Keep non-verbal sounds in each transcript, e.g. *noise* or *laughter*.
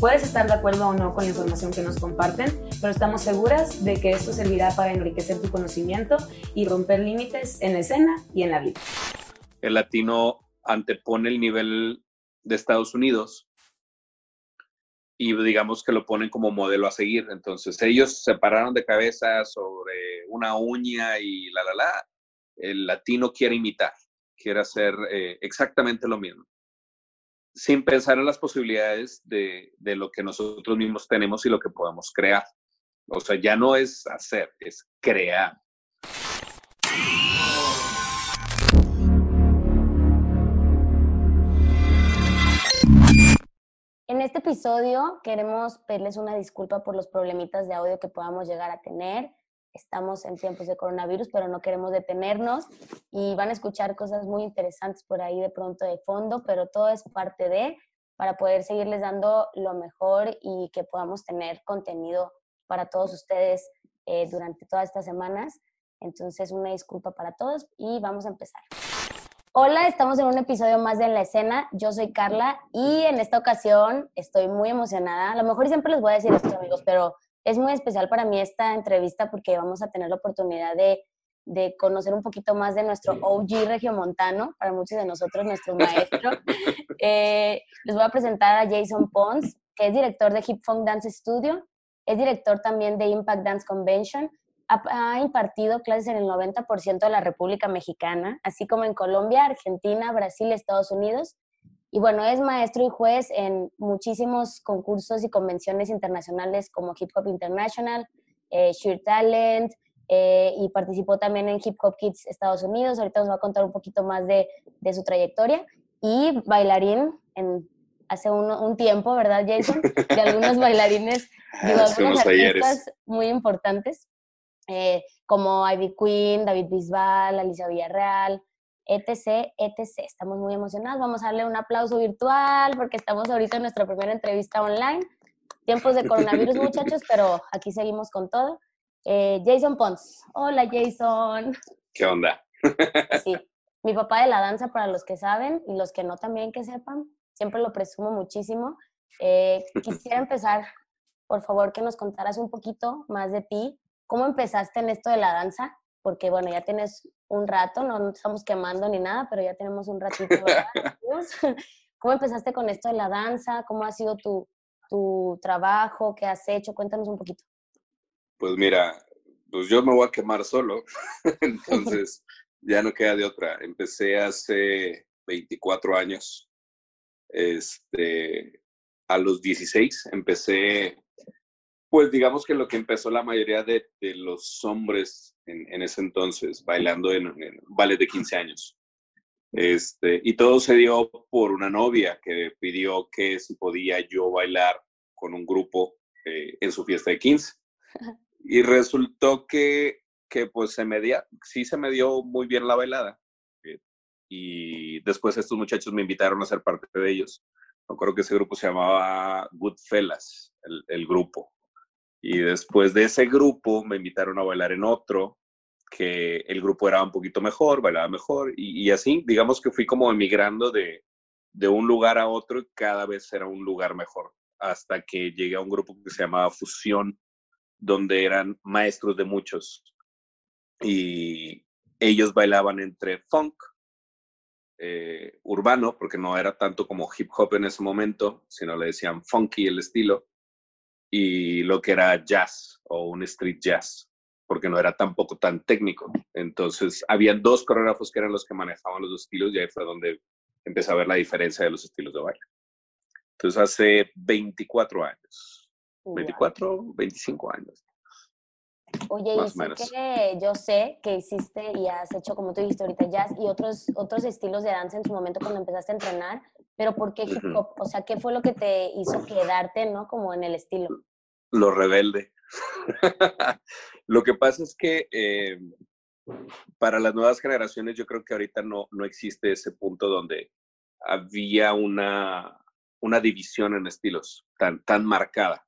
Puedes estar de acuerdo o no con la información que nos comparten, pero estamos seguras de que esto servirá para enriquecer tu conocimiento y romper límites en la escena y en la vida. El latino antepone el nivel de Estados Unidos y digamos que lo ponen como modelo a seguir. Entonces ellos se pararon de cabeza sobre una uña y la, la, la. El latino quiere imitar, quiere hacer eh, exactamente lo mismo sin pensar en las posibilidades de, de, lo que nosotros mismos tenemos y lo que podemos crear. O sea, ya no es hacer, es crear. En este episodio queremos pedirles una disculpa por los problemitas de audio que podamos llegar a tener estamos en tiempos de coronavirus, pero no queremos detenernos y van a escuchar cosas muy interesantes por ahí de pronto de fondo, pero todo es parte de para poder seguirles dando lo mejor y que podamos tener contenido para todos ustedes eh, durante todas estas semanas. Entonces, una disculpa para todos y vamos a empezar. Hola, estamos en un episodio más de En la Escena. Yo soy Carla y en esta ocasión estoy muy emocionada. A lo mejor siempre les voy a decir esto, amigos, pero es muy especial para mí esta entrevista porque vamos a tener la oportunidad de, de conocer un poquito más de nuestro OG regiomontano, para muchos de nosotros nuestro *laughs* maestro. Eh, les voy a presentar a Jason Pons, que es director de Hip Funk Dance Studio, es director también de Impact Dance Convention, ha, ha impartido clases en el 90% de la República Mexicana, así como en Colombia, Argentina, Brasil, Estados Unidos, y bueno, es maestro y juez en muchísimos concursos y convenciones internacionales como Hip Hop International, eh, Sheer Talent, eh, y participó también en Hip Hop Kids Estados Unidos. Ahorita nos va a contar un poquito más de, de su trayectoria. Y bailarín en, hace un, un, tiempo, ¿verdad, Jason? *laughs* De algunos bailarines, digo, algunos artistas muy importantes, eh, como Ivy Queen, David Bisbal, Alicia Villarreal, etc., etc. Estamos muy emocionados. Vamos a darle un aplauso virtual porque estamos ahorita en nuestra primera entrevista online. Tiempos de coronavirus, *laughs* muchachos, pero aquí seguimos con todo. Eh, Jason Pons. Hola, Jason. ¿Qué onda? *laughs* sí, mi papá de la danza, para los que saben y los que no también que sepan, siempre lo presumo muchísimo. Eh, quisiera *laughs* empezar, por favor, que nos contaras un poquito más de ti. ¿Cómo empezaste en esto de la danza? Porque bueno, ya tienes un rato, no, estamos quemando ni nada, pero ya tenemos un ratito. *laughs* *laughs* ¿Cómo empezaste con esto de la danza? ¿Cómo ha sido tu, tu trabajo? ¿Qué has hecho? Cuéntanos un poquito. Pues mira, pues yo me voy a quemar solo, *laughs* entonces ya no queda de otra. Empecé hace 24 años. Este, a los 16 empecé pues digamos que lo que empezó la mayoría de, de los hombres en, en, ese entonces, bailando en, en ballet de 15 años. Este, y todo se dio por una novia que pidió que si podía yo bailar con un grupo eh, en su fiesta de 15. Y resultó que, que pues se me dio, sí se me dio muy bien la bailada. Eh, y después estos muchachos me invitaron a ser parte de ellos. Me acuerdo que ese grupo se llamaba Goodfellas, el, el grupo. Y después de ese grupo me invitaron a bailar en otro, que el grupo era un poquito mejor, bailaba mejor, y, así, digamos que fui como emigrando de, de, un lugar a otro y cada vez era un lugar mejor, hasta que llegué a un grupo que se llamaba Fusión, donde eran maestros de muchos. Y ellos bailaban entre funk, eh, urbano, porque no era tanto como hip hop en ese momento, sino le decían funky el estilo y lo que era jazz o un street jazz, porque no era tampoco tan técnico. Entonces, habían dos coreógrafos que eran los que manejaban los dos estilos y ahí fue donde empecé a ver la diferencia de los estilos de baile. Entonces, hace 24 años. Wow. 24, 25 años. Oye, Más y sé que yo sé que hiciste y has hecho, como tú dijiste ahorita, jazz y otros, otros estilos de danza en su momento cuando empezaste a entrenar, pero ¿por qué hip hop? O sea, ¿qué fue lo que te hizo quedarte, no? Como en el estilo. Lo rebelde. *laughs* Lo que pasa es que eh, para las nuevas generaciones yo creo que ahorita no, no existe ese punto donde había una, una división en estilos tan, tan marcada.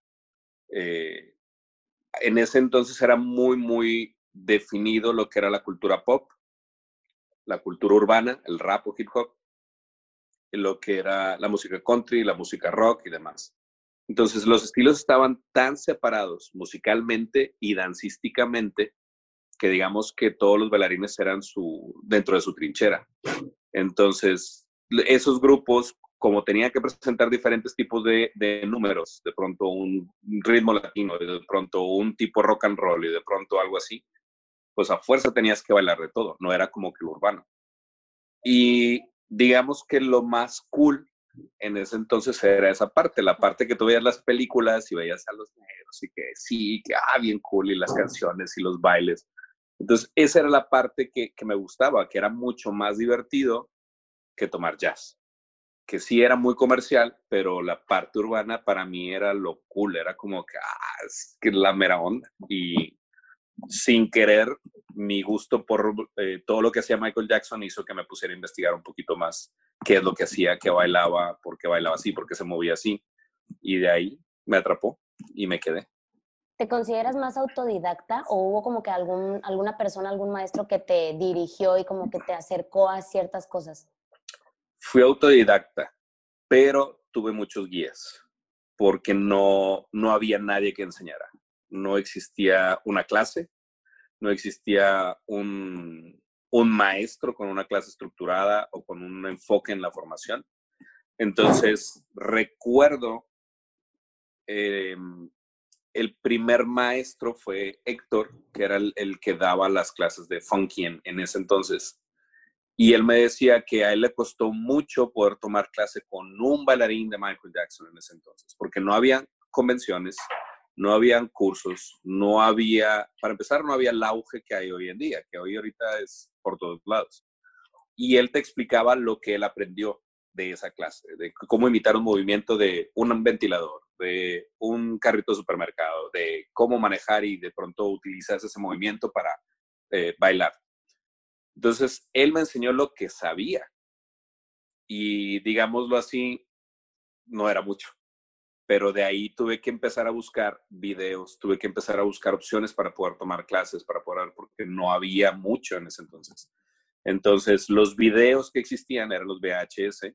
Eh, en ese entonces era muy, muy definido lo que era la cultura pop, la cultura urbana, el rap o hip hop, lo que era la música country, la música rock y demás. Entonces los estilos estaban tan separados musicalmente y dancísticamente que digamos que todos los bailarines eran su, dentro de su trinchera. Entonces, esos grupos, como tenían que presentar diferentes tipos de, números, de pronto un ritmo latino, de pronto un tipo rock and roll y de pronto algo así, pues a fuerza tenías que bailar de todo, no era como que lo urbano. Y digamos que lo más cool en ese entonces era esa parte, la parte que tú veías las películas y veías a los negros y que sí, que ah, bien cool y las canciones y los bailes. Entonces, esa era la parte que, me gustaba, que era mucho más divertido que tomar jazz. Que sí era muy comercial, pero la parte urbana para mí era lo cool, era como que, ah, es la mera onda. Y sin querer, mi gusto por eh, todo lo que hacía Michael Jackson hizo que me pusiera a investigar un poquito más qué es lo que hacía, qué bailaba, por qué bailaba así, por qué se movía así. Y de ahí me atrapó y me quedé. ¿Te consideras más autodidacta o hubo como que algún, alguna persona, algún maestro que te dirigió y como que te acercó a ciertas cosas? Fui autodidacta, pero tuve muchos guías porque no, no había nadie que enseñara. No existía una clase, no existía un, un maestro con una clase estructurada o con un enfoque en la formación. Entonces, recuerdo eh, el primer maestro fue Héctor, que era el, que daba las clases de funky en, ese entonces. Y él me decía que a él le costó mucho poder tomar clase con un bailarín de Michael Jackson en ese entonces, porque no había convenciones, no habían cursos, no había, para empezar, no había el auge que hay hoy en día, que hoy ahorita es por todos lados. Y él te explicaba lo que él aprendió de esa clase, de cómo imitar un movimiento de un ventilador, de un carrito de supermercado, de cómo manejar y de pronto utilizar ese movimiento para eh, bailar. Entonces, él me enseñó lo que sabía. Y digámoslo así, no era mucho. Pero de ahí tuve que empezar a buscar videos, tuve que empezar a buscar opciones para poder tomar clases, para poder, porque no había mucho en ese entonces. Entonces, los videos que existían eran los VHS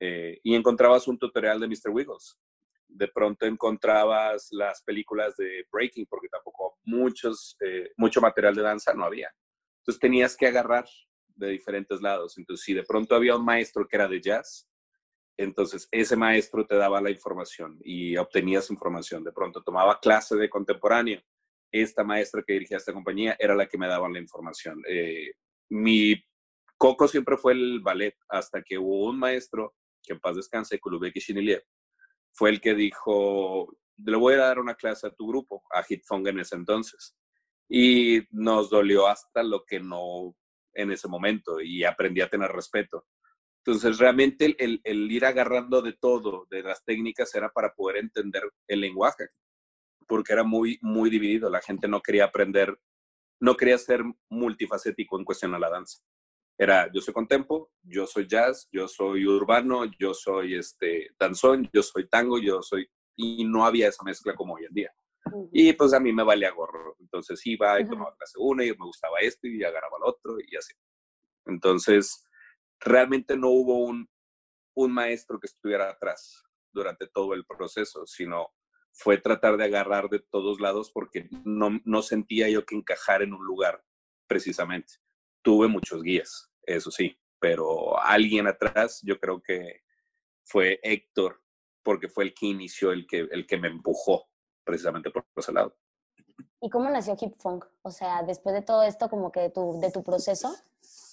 eh, y encontrabas un tutorial de Mr. Wiggles de pronto encontrabas las películas de breaking, porque tampoco muchos, eh, mucho material de danza no había. Entonces tenías que agarrar de diferentes lados. Entonces, si de pronto había un maestro que era de jazz, entonces ese maestro te daba la información y obtenías información. De pronto tomaba clase de contemporáneo. Esta maestra que dirigía esta compañía era la que me daba la información. Eh, mi coco siempre fue el ballet, hasta que hubo un maestro, que en paz descanse, Kulubeki Shiniliev, fue el que dijo, le voy a dar una clase a tu grupo, a Hitfong en ese entonces. Y nos dolió hasta lo que no en ese momento y aprendí a tener respeto. Entonces, realmente el, el, ir agarrando de todo, de las técnicas, era para poder entender el lenguaje, porque era muy, muy dividido. La gente no quería aprender, no quería ser multifacético en cuestión a la danza era yo soy contempo, yo soy jazz, yo soy urbano, yo soy este danzón, yo soy tango, yo soy y no había esa mezcla como hoy en día. Y pues a mí me valía gorro. Entonces iba y tomaba clase una y me gustaba esto y agarraba el otro y así. Entonces, realmente no hubo un, un maestro que estuviera atrás durante todo el proceso, sino fue tratar de agarrar de todos lados porque no, no sentía yo que encajar en un lugar precisamente tuve muchos guías, eso sí, pero alguien atrás yo creo que fue Héctor, porque fue el que inició, el que, el que me empujó precisamente por ese lado. ¿Y cómo nació Hip Funk? O sea, después de todo esto, como que de tu, de tu proceso,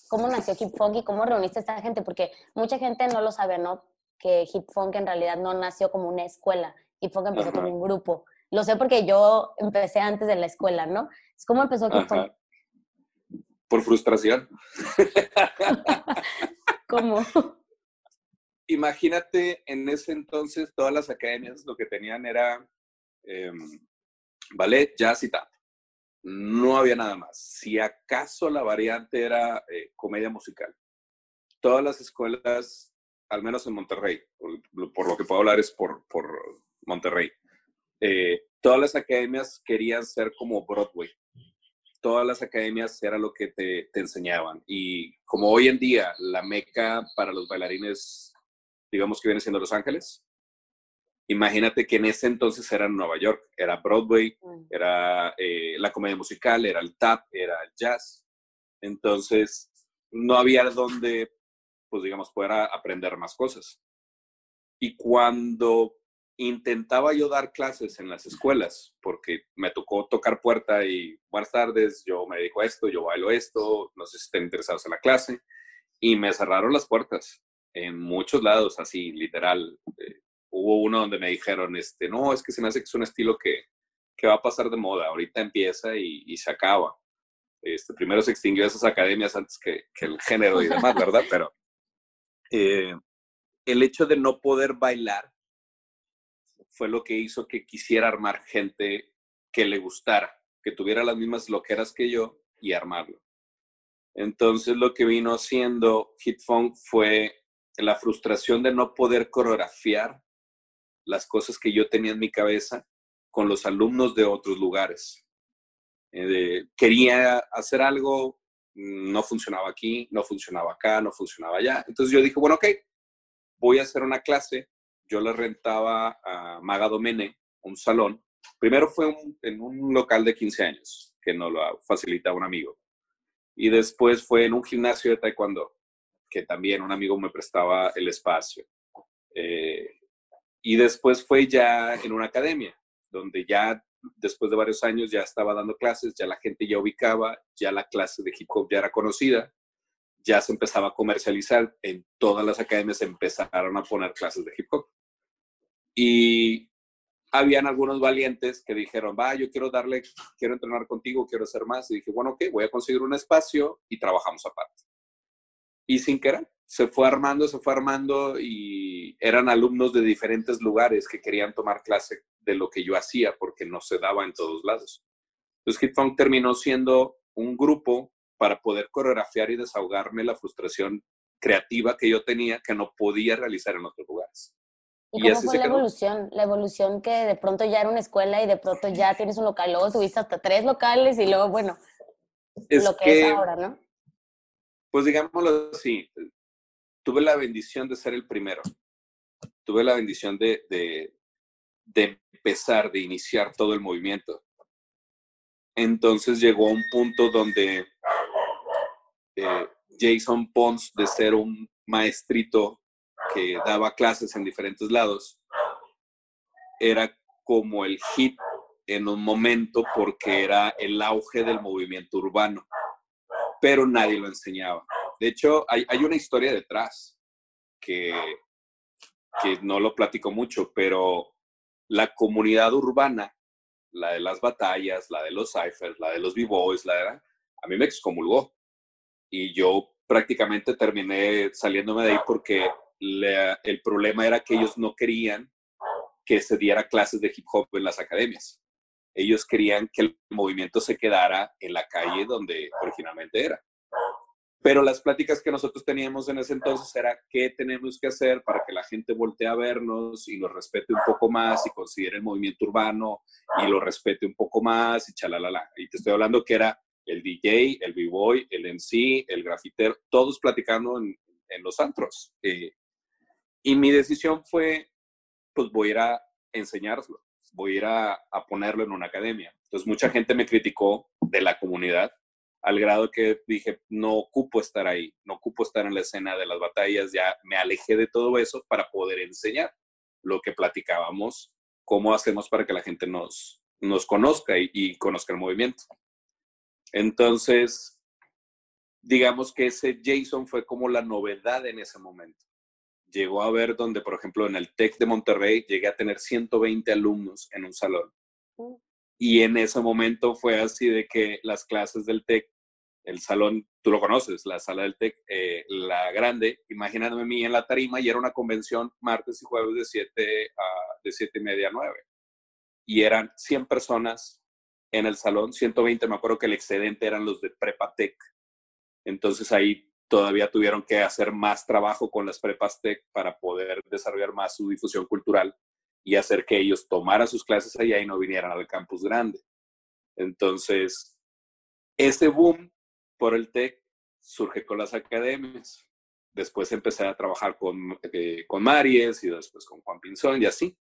¿cómo nació Hip Funk y cómo reuniste a esta gente? Porque mucha gente no lo sabe, ¿no? Que Hip Funk en realidad no nació como una escuela. Hip Funk empezó como un grupo. Lo sé porque yo empecé antes de la escuela, ¿no? ¿Cómo empezó Hip Funk? por frustración. *laughs* ¿Cómo? Imagínate, en ese entonces todas las academias lo que tenían era em, ballet, jazz y no había nada más. Si acaso la variante era eh, comedia musical. Todas las escuelas, al menos en Monterrey, por, lo que puedo hablar es por, por Monterrey, eh, todas las academias querían ser como Broadway. Todas las academias era lo que te, te enseñaban. Y como hoy en día la meca para los bailarines, digamos que viene siendo Los Ángeles, Imagínate que en ese entonces era Nueva York, era Broadway, mm. era eh, la comedia musical, era el tap, era el jazz. Entonces, no había donde, pues digamos, poder aprender más cosas. Y cuando intentaba yo dar clases en las escuelas, porque me tocó tocar puerta y buenas tardes, yo me dedico a esto, yo bailo esto, no sé si estén interesados en la clase, y me cerraron las puertas en muchos lados, así, literal. Eh, hubo uno donde me dijeron, este, no, es que se me hace que es un estilo que, que va a pasar de moda, ahorita empieza y, se acaba. Este, primero se extinguió esas academias antes que, que el género y demás, ¿verdad? Pero eh, el hecho de no poder bailar fue lo que hizo que quisiera armar gente que le gustara, que tuviera las mismas loqueras que yo y armarlo. Entonces lo que vino haciendo Hit Funk fue la frustración de no poder coreografiar las cosas que yo tenía en mi cabeza con los alumnos de otros lugares. Eh, quería hacer algo, no funcionaba aquí, no funcionaba acá, no funcionaba allá. Entonces yo dije, bueno, ok, voy a hacer una clase. Yo le rentaba a Maga Domene un salón. Primero fue en un local de 15 años, que nos lo facilitaba un amigo. Y después fue en un gimnasio de taekwondo, que también un amigo me prestaba el espacio. Eh, y después fue ya en una academia, donde ya después de varios años ya estaba dando clases, ya la gente ya ubicaba, ya la clase de hip hop ya era conocida, ya se empezaba a comercializar, en todas las academias empezaron a poner clases de hip hop. Y habían algunos valientes que dijeron, va, yo quiero darle, quiero entrenar contigo, quiero hacer más. Y dije, bueno, ok, voy a conseguir un espacio y trabajamos aparte. Y sin querer, se fue armando, se fue armando y eran alumnos de diferentes lugares que querían tomar clase de lo que yo hacía porque no se daba en todos lados. Entonces Hit Funk terminó siendo un grupo para poder coreografiar y desahogarme la frustración creativa que yo tenía que no podía realizar en otros lugares. ¿Y, cómo fue la evolución? La evolución que de pronto ya era una escuela y de pronto ya tienes un local, luego tuviste hasta tres locales y luego, bueno, lo que, que, es ahora, ¿no? Pues digámoslo así, tuve la bendición de ser el primero. Tuve la bendición de, de, empezar, de iniciar todo el movimiento. Entonces llegó un punto donde eh, Jason Pons, de ser un maestrito que daba clases en diferentes lados, era como el hit en un momento porque era el auge del movimiento urbano, pero nadie lo enseñaba. De hecho, hay, una historia detrás que, que no lo platico mucho, pero la comunidad urbana, la de las batallas, la de los ciphers, la de los b-boys, la de, a mí me excomulgó. Y yo prácticamente terminé saliéndome de ahí porque el problema era que ellos no querían que se diera clases de hip hop en las academias. Ellos querían que el movimiento se quedara en la calle donde originalmente era. Pero las pláticas que nosotros teníamos en ese entonces era qué tenemos que hacer para que la gente voltee a vernos y nos respete un poco más y considere el movimiento urbano y lo respete un poco más y chalalala. Y te estoy hablando que era el DJ, el b-boy, el MC, el grafiter, todos platicando en, los antros. Eh, y mi decisión fue, pues voy a ir a enseñarlo, voy a ir a, a ponerlo en una academia. Entonces mucha gente me criticó de la comunidad al grado que dije, no ocupo estar ahí, no ocupo estar en la escena de las batallas, ya me alejé de todo eso para poder enseñar lo que platicábamos, cómo hacemos para que la gente nos, nos conozca y, conozca el movimiento. Entonces, digamos que ese Jason fue como la novedad en ese momento. Llegó a ver donde, por ejemplo, en el TEC de Monterrey llegué a tener 120 alumnos en un salón. Mm. Y en ese momento fue así de que las clases del TEC el salón, tú lo conoces, la sala del TEC, eh, la grande, imaginándome a mí en la tarima y era una convención martes y jueves de 7 a de siete media a 9. Y eran 100 personas en el salón, 120, me acuerdo que el excedente eran los de Prepatec. Entonces ahí todavía tuvieron que hacer más trabajo con las prepas tech para poder desarrollar más su difusión cultural y hacer que ellos tomaran sus clases allá y no vinieran al campus grande. Entonces, ese boom por el tech surge con las academias. Después empecé a trabajar con, eh, con Maries y después con Juan Pinzón y así.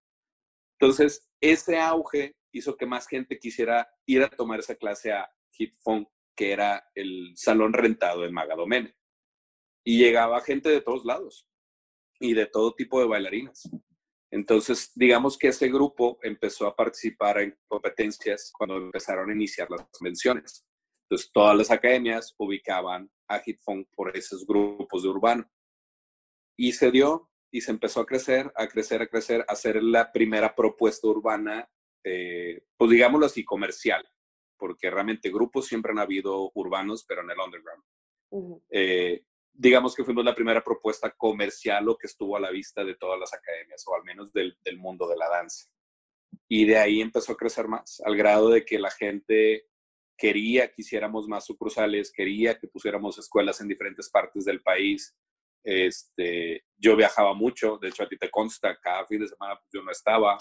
Entonces, ese auge hizo que más gente quisiera ir a tomar esa clase a Funk, que era el salón rentado en Magadomene. Y llegaba gente de todos lados y de todo tipo de bailarinas. Entonces, digamos que ese grupo empezó a participar en competencias cuando empezaron a iniciar las convenciones. Entonces, todas las academias ubicaban a Hitfunk por esos grupos de urbano. Y se dio y se empezó a crecer, a crecer, a crecer, a ser la primera propuesta urbana, eh, pues digámoslo así, comercial, porque realmente grupos siempre han habido urbanos, pero en el underground digamos que fuimos la primera propuesta comercial o que estuvo a la vista de todas las academias, o al menos del, mundo de la danza. Y de ahí empezó a crecer más, al grado de que la gente quería que hiciéramos más sucursales, quería que pusiéramos escuelas en diferentes partes del país. Este, yo viajaba mucho, de hecho a ti te consta, cada fin de semana yo no estaba.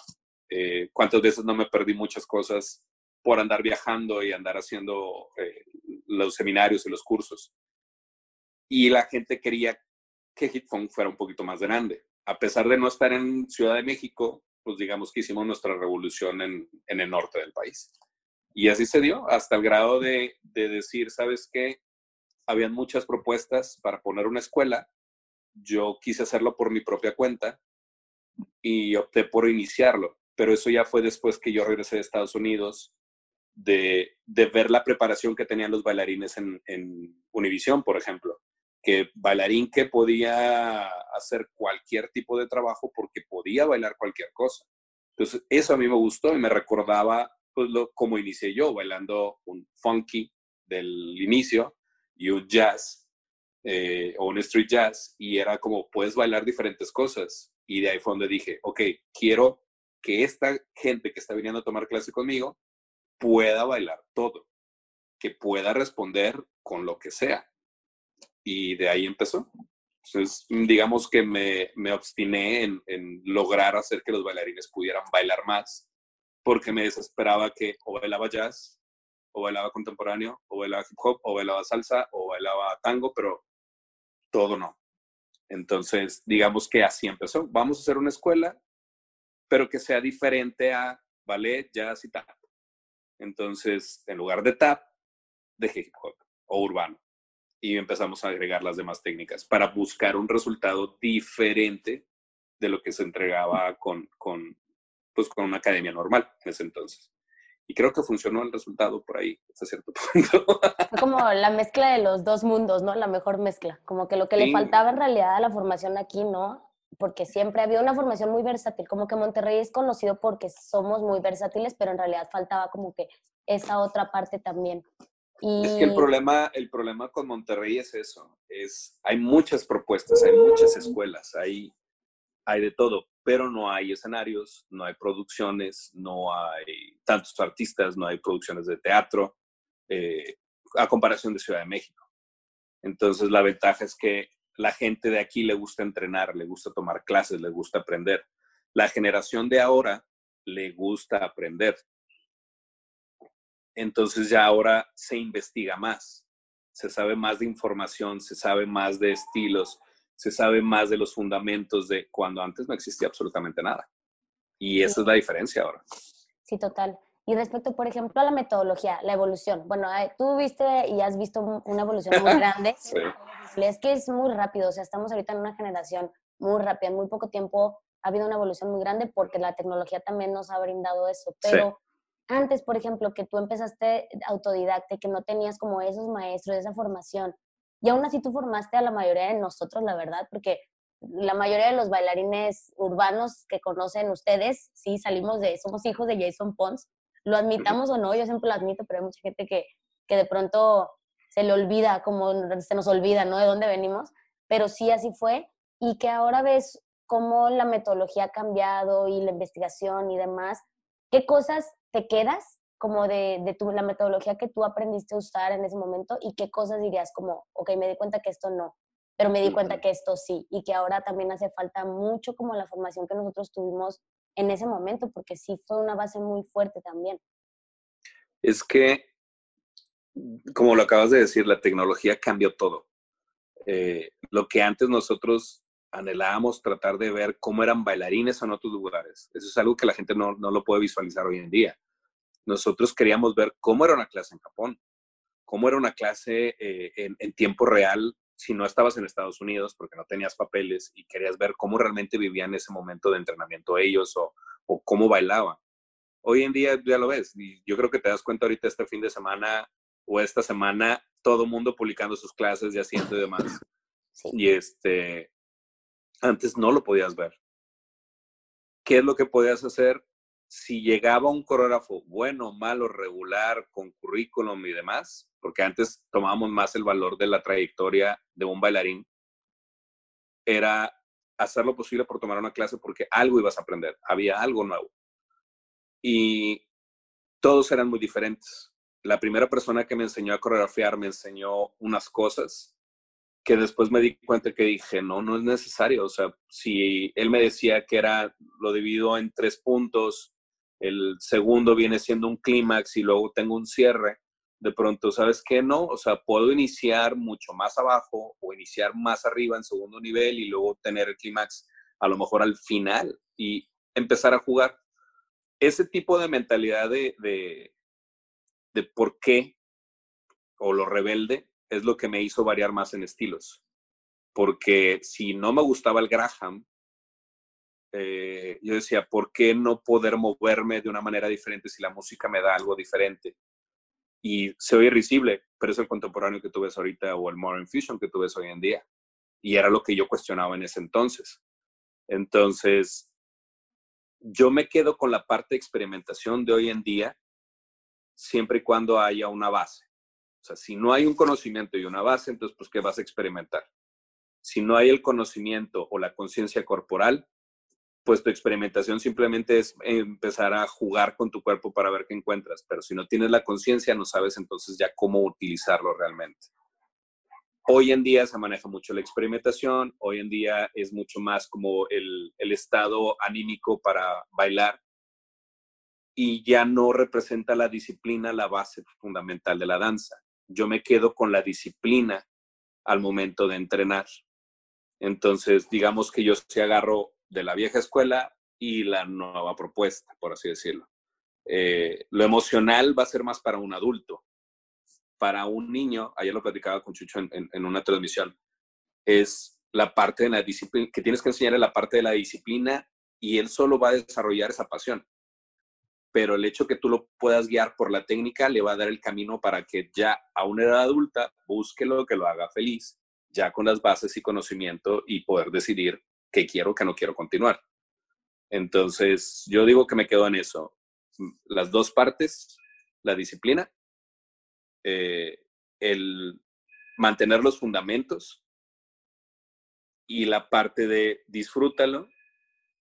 Eh, ¿Cuántas veces no me perdí muchas cosas por andar viajando y andar haciendo eh, los seminarios y los cursos? y la gente quería que Hitfunk fuera un poquito más grande. A pesar de no estar en Ciudad de México, pues digamos que hicimos nuestra revolución en, el norte del país. Y así se dio, hasta el grado de, decir, ¿sabes qué? Habían muchas propuestas para poner una escuela. Yo quise hacerlo por mi propia cuenta y opté por iniciarlo. Pero eso ya fue después que yo regresé de Estados Unidos, de, ver la preparación que tenían los bailarines en, en Univision, por ejemplo que bailarín que podía hacer cualquier tipo de trabajo porque podía bailar cualquier cosa. Entonces, eso a mí me gustó y me recordaba pues, lo, como inicié yo, bailando un funky del inicio y un jazz eh, o un street jazz y era como, puedes bailar diferentes cosas. Y de ahí fue donde dije, ok, quiero que esta gente que está viniendo a tomar clase conmigo pueda bailar todo, que pueda responder con lo que sea y de ahí empezó. Entonces, digamos que me, me obstiné en, en, lograr hacer que los bailarines pudieran bailar más, porque me desesperaba que o bailaba jazz, o bailaba contemporáneo, o bailaba hip hop, o bailaba salsa, o bailaba tango, pero todo no. Entonces, digamos que así empezó. Vamos a hacer una escuela, pero que sea diferente a ballet, jazz y tap. Entonces, en lugar de tap, de hip hop o urbano y empezamos a agregar las demás técnicas para buscar un resultado diferente de lo que se entregaba con, con, pues, con una academia normal en ese entonces. Y creo que funcionó el resultado por ahí, hasta cierto *laughs* punto. Fue como la mezcla de los dos mundos, ¿no? La mejor mezcla. Como que lo que le faltaba en realidad a la formación aquí, ¿no? Porque siempre había una formación muy versátil. Como que Monterrey es conocido porque somos muy versátiles, pero en realidad faltaba como que esa otra parte también. Es que el problema, el problema con Monterrey es eso, es, hay muchas propuestas, hay muchas escuelas, hay, hay de todo, pero no hay escenarios, no hay producciones, no hay tantos artistas, no hay producciones de teatro, eh, a comparación de Ciudad de México. Entonces la ventaja es que la gente de aquí le gusta entrenar, le gusta tomar clases, le gusta aprender. La generación de ahora le gusta aprender entonces ya ahora se investiga más, se sabe más de información, se sabe más de estilos, se sabe más de los fundamentos de cuando antes no existía absolutamente nada. Y esa es la diferencia ahora. Sí, total. Y respecto, por ejemplo, a la metodología, la evolución. Bueno, tú viste y has visto una evolución muy grande. *laughs* sí. Es que es muy rápido, o sea, estamos ahorita en una generación muy rápida, en muy poco tiempo ha habido una evolución muy grande porque la tecnología también nos ha brindado eso. Pero antes, por ejemplo, que tú empezaste autodidacta y que no tenías como esos maestros, esa formación, y aún así tú formaste a la mayoría de nosotros, la verdad, porque la mayoría de los bailarines urbanos que conocen ustedes, sí, salimos de, somos hijos de Jason Pons, lo admitamos o no, yo siempre lo admito, pero hay mucha gente que, que de pronto se le olvida, como se nos olvida, ¿no? De dónde venimos, pero sí así fue, y que ahora ves cómo la metodología ha cambiado y la investigación y demás, ¿qué cosas te quedas como de, de tu, la metodología que tú aprendiste a usar en ese momento y qué cosas dirías como, ok, me di cuenta que esto no, pero me di cuenta que esto sí y que ahora también hace falta mucho como la formación que nosotros tuvimos en ese momento, porque sí fue una base muy fuerte también. Es que, como lo acabas de decir, la tecnología cambió todo. Eh, lo que antes nosotros anhelábamos tratar de ver cómo eran bailarines en otros lugares. Eso es algo que la gente no, no lo puede visualizar hoy en día. Nosotros queríamos ver cómo era una clase en Japón, cómo era una clase eh, en, en, tiempo real si no estabas en Estados Unidos porque no tenías papeles y querías ver cómo realmente vivían ese momento de entrenamiento ellos o, o cómo bailaban. Hoy en día ya lo ves y yo creo que te das cuenta ahorita este fin de semana o esta semana todo mundo publicando sus clases y haciendo y demás. Sí. Y este, antes no lo podías ver. ¿Qué es lo que podías hacer? Si llegaba un coreógrafo bueno, malo, regular, con currículum y demás, porque antes tomábamos más el valor de la trayectoria de un bailarín, era hacer lo posible por tomar una clase porque algo ibas a aprender, había algo nuevo. Y todos eran muy diferentes. La primera persona que me enseñó a coreografiar me enseñó unas cosas que después me di cuenta que dije, no, no es necesario. O sea, si él me decía que era, lo divido en tres puntos, el segundo viene siendo un clímax y luego tengo un cierre, de pronto, ¿sabes qué? No, o sea, puedo iniciar mucho más abajo o iniciar más arriba en segundo nivel y luego tener el clímax a lo mejor al final y empezar a jugar. Ese tipo de mentalidad de, de, de por qué o lo rebelde es lo que me hizo variar más en estilos. Porque si no me gustaba el Graham, eh, yo decía, ¿por qué no poder moverme de una manera diferente si la música me da algo diferente? Y se oye risible, pero es el contemporáneo que tú ves ahorita o el Modern Fusion que tú ves hoy en día. Y era lo que yo cuestionaba en ese entonces. Entonces, yo me quedo con la parte de experimentación de hoy en día, siempre y cuando haya una base. O sea, si no hay un conocimiento y una base, entonces, pues, ¿qué vas a experimentar? Si no hay el conocimiento o la conciencia corporal, pues tu experimentación simplemente es empezar a jugar con tu cuerpo para ver qué encuentras. Pero si no tienes la conciencia, no sabes entonces ya cómo utilizarlo realmente. Hoy en día se maneja mucho la experimentación, hoy en día es mucho más como el, el estado anímico para bailar y ya no representa la disciplina la base fundamental de la danza yo me quedo con la disciplina al momento de entrenar. Entonces, digamos que yo se agarro de la vieja escuela y la nueva propuesta, por así decirlo. Eh, lo emocional va a ser más para un adulto. Para un niño, ayer lo platicaba con Chucho en, en una transmisión, es la parte de la disciplina, que tienes que enseñarle la parte de la disciplina y él solo va a desarrollar esa pasión pero el hecho que tú lo puedas guiar por la técnica le va a dar el camino para que ya a una edad adulta busque lo que lo haga feliz, ya con las bases y conocimiento y poder decidir qué quiero, qué no quiero continuar. Entonces, yo digo que me quedo en eso. Las dos partes, la disciplina, eh, el mantener los fundamentos y la parte de disfrútalo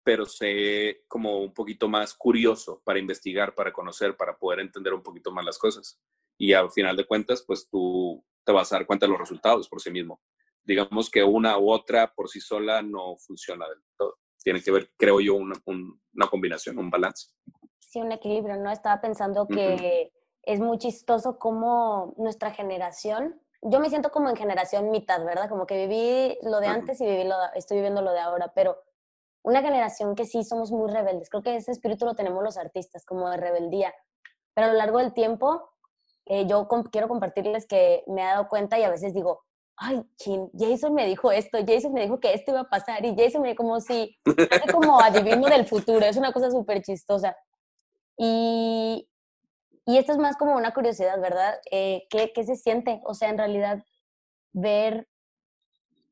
pero sé como un poquito más curioso para investigar, para conocer, para poder entender un poquito más las cosas. Y al final de cuentas, pues tú te vas a dar cuenta de los resultados por sí mismo. Digamos que una u otra por sí sola no funciona del todo. Tiene que ver, creo yo, una, una combinación, un balance. Sí, un equilibrio, ¿no? Estaba pensando que es muy chistoso cómo nuestra generación, yo me siento como en generación mitad, ¿verdad? Como que viví lo de antes y viví lo, estoy viviendo lo de ahora, pero una generación que sí somos muy rebeldes. Creo que ese espíritu lo tenemos los artistas, como de rebeldía. Pero a lo largo del tiempo, eh, yo quiero compartirles que me he dado cuenta y a veces digo, ay, Jason me dijo esto, Jason me dijo que esto iba a pasar y Jason me dijo como si, *laughs* como adivino del futuro, es una cosa súper chistosa. Y, y esto es más como una curiosidad, ¿verdad? Eh, ¿qué, ¿Qué se siente? O sea, en realidad, ver